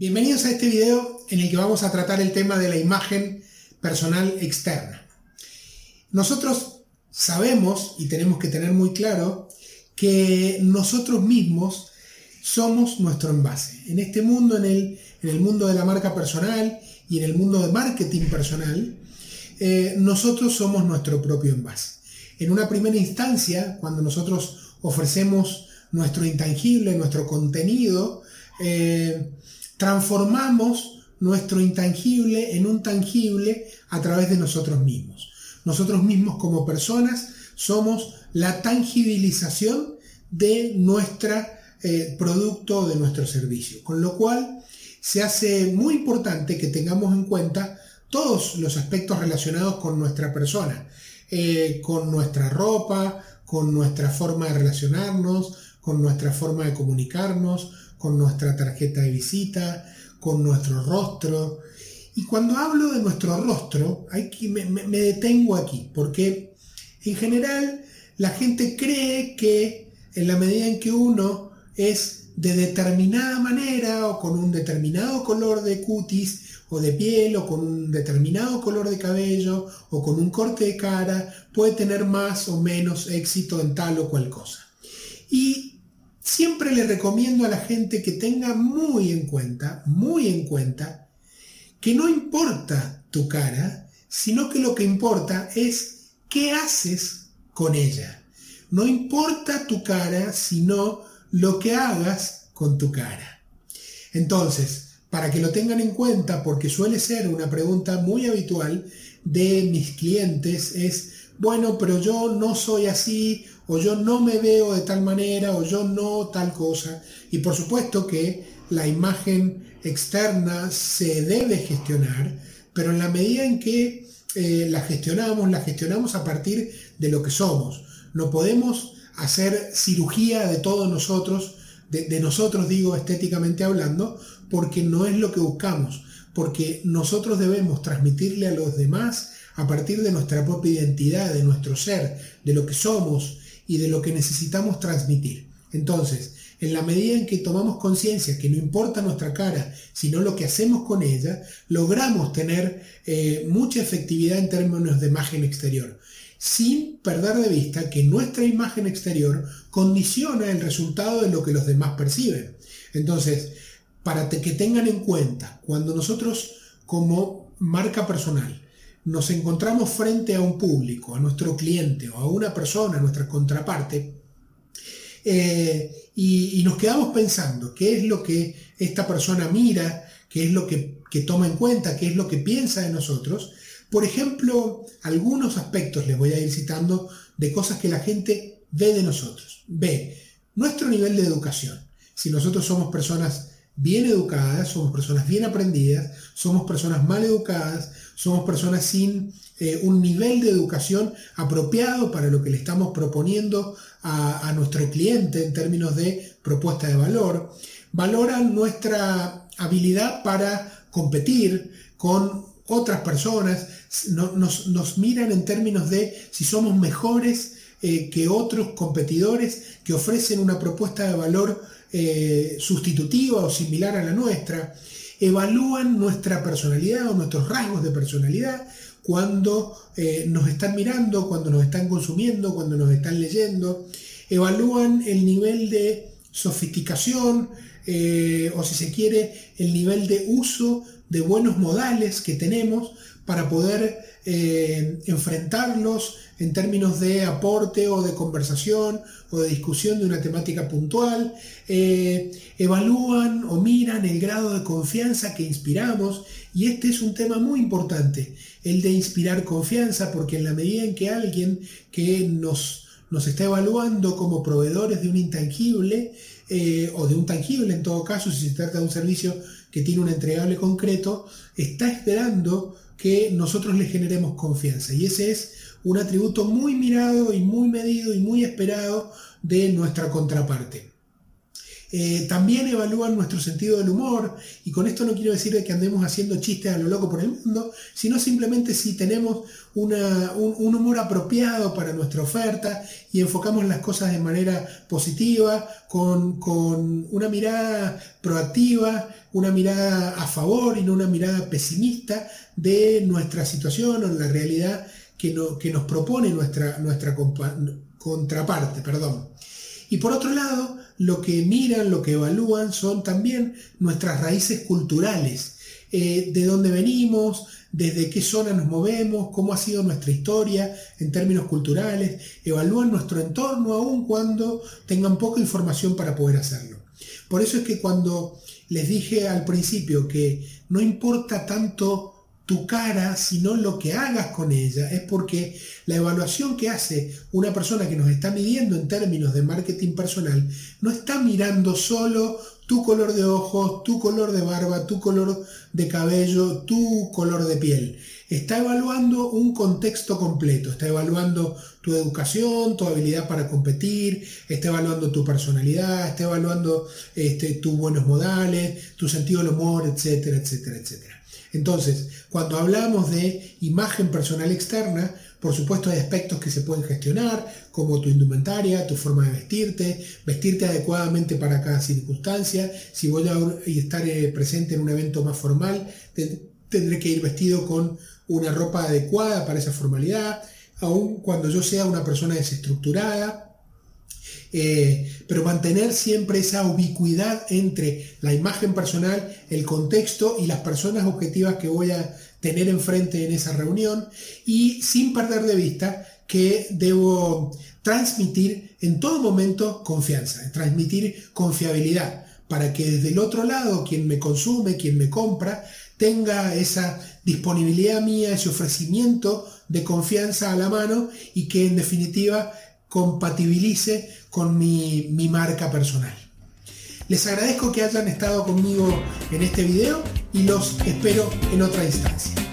Bienvenidos a este video en el que vamos a tratar el tema de la imagen personal externa. Nosotros sabemos y tenemos que tener muy claro que nosotros mismos somos nuestro envase. En este mundo, en el, en el mundo de la marca personal y en el mundo de marketing personal, eh, nosotros somos nuestro propio envase. En una primera instancia, cuando nosotros ofrecemos nuestro intangible, nuestro contenido, eh, transformamos nuestro intangible en un tangible a través de nosotros mismos. Nosotros mismos como personas somos la tangibilización de nuestro eh, producto de nuestro servicio. Con lo cual se hace muy importante que tengamos en cuenta todos los aspectos relacionados con nuestra persona, eh, con nuestra ropa, con nuestra forma de relacionarnos, con nuestra forma de comunicarnos, con nuestra tarjeta de visita, con nuestro rostro. Y cuando hablo de nuestro rostro, hay que, me, detengo aquí, porque en general la gente cree que en la medida en que uno es de determinada manera o con un determinado color de cutis o de piel o con un determinado color de cabello o con un corte de cara, puede tener más o menos éxito en tal o cual cosa. Y siempre le recomiendo a la gente que tenga muy en cuenta, muy en cuenta, que no importa tu cara, sino que lo que importa es qué haces con ella. No importa tu cara, sino lo que hagas con tu cara. Entonces, para que lo tengan en cuenta, porque suele ser una pregunta muy habitual de mis clientes, es, bueno, pero yo no soy así, o yo no me veo de tal manera, o yo no tal cosa. Y por supuesto que la imagen externa se debe gestionar, pero en la medida en que eh, la gestionamos, la gestionamos a partir de lo que somos. No podemos hacer cirugía de todos nosotros, de, de nosotros digo estéticamente hablando, porque no es lo que buscamos, porque nosotros debemos transmitirle a los demás a partir de nuestra propia identidad, de nuestro ser, de lo que somos y de lo que necesitamos transmitir. Entonces, en la medida en que tomamos conciencia que no importa nuestra cara, sino lo que hacemos con ella, logramos tener eh, mucha efectividad en términos de imagen exterior, sin perder de vista que nuestra imagen exterior condiciona el resultado de lo que los demás perciben. Entonces, para que tengan en cuenta, cuando nosotros como marca personal nos encontramos frente a un público, a nuestro cliente o a una persona, a nuestra contraparte, eh, y, nos quedamos pensando qué es lo que esta persona mira, qué es lo que, que toma en cuenta, qué es lo que piensa de nosotros. Por ejemplo, algunos aspectos les voy a ir citando de cosas que la gente ve de nosotros. Ve nuestro nivel de educación. Si nosotros somos personas bien educadas, somos personas bien aprendidas, somos personas mal educadas, somos personas sin eh, un nivel de educación apropiado para lo que le estamos proponiendo a, nuestro cliente en términos de propuesta de valor. Valoran nuestra habilidad para competir con otras personas, nos, nos, miran en términos de si somos mejores eh, que otros competidores que ofrecen una propuesta de valor eh, sustitutiva o similar a la nuestra evalúan nuestra personalidad o nuestros rasgos de personalidad cuando eh, nos están mirando, cuando nos están consumiendo, cuando nos están leyendo, evalúan el nivel de sofisticación eh, o si se quiere el nivel de uso de buenos modales que tenemos para poder eh, enfrentarlos en términos de aporte o de conversación o de discusión de una temática puntual, eh, evalúan o miran el grado de confianza que inspiramos y este es un tema muy importante, el de inspirar confianza, porque en la medida en que alguien que nos, nos está evaluando como proveedores de un intangible, eh, o de un tangible en todo caso, si se trata de un servicio que tiene un entregable concreto, está esperando que nosotros le generemos confianza. Y ese es un atributo muy mirado y muy medido y muy esperado de nuestra contraparte. Eh, también evalúan nuestro sentido del humor, y con esto no quiero decir que andemos haciendo chistes a lo loco por el mundo, sino simplemente si tenemos un, humor apropiado para nuestra oferta y enfocamos las cosas de manera positiva, con, una mirada proactiva, una mirada a favor y no una mirada pesimista de nuestra situación o la realidad que, nos propone nuestra, nuestra contraparte. Perdón. Y por otro lado, lo que miran, lo que evalúan son también nuestras raíces culturales, eh, de dónde venimos, desde qué zona nos movemos, cómo ha sido nuestra historia en términos culturales, evalúan nuestro entorno aun cuando tengan poca información para poder hacerlo. Por eso es que cuando les dije al principio que no importa tanto tu cara, sino lo que hagas con ella. Es porque la evaluación que hace una persona que nos está midiendo en términos de marketing personal, no está mirando solo tu color de ojos, tu color de barba, tu color de cabello, tu color de piel. Está evaluando un contexto completo, está evaluando tu educación, tu habilidad para competir, está evaluando tu personalidad, está evaluando este, tus buenos modales, tu sentido del humor, etcétera, etcétera, etcétera. Entonces, cuando hablamos de imagen personal externa, por supuesto hay aspectos que se pueden gestionar, como tu indumentaria, tu forma de vestirte, vestirte adecuadamente para cada circunstancia. Si voy a estar eh, presente en un evento más formal, tendré que ir vestido con una ropa adecuada para esa formalidad, aun cuando yo sea una persona desestructurada, eh, pero mantener siempre esa ubicuidad entre la imagen personal, el contexto y las personas objetivas que voy a tener enfrente en esa reunión. Y sin perder de vista que debo transmitir en todo momento confianza, transmitir confiabilidad, para que desde el otro lado quien me consume, quien me compra, tenga esa disponibilidad mía, ese ofrecimiento de confianza a la mano y que en definitiva compatibilice con mi, mi marca personal. Les agradezco que hayan estado conmigo en este video y los espero en otra instancia.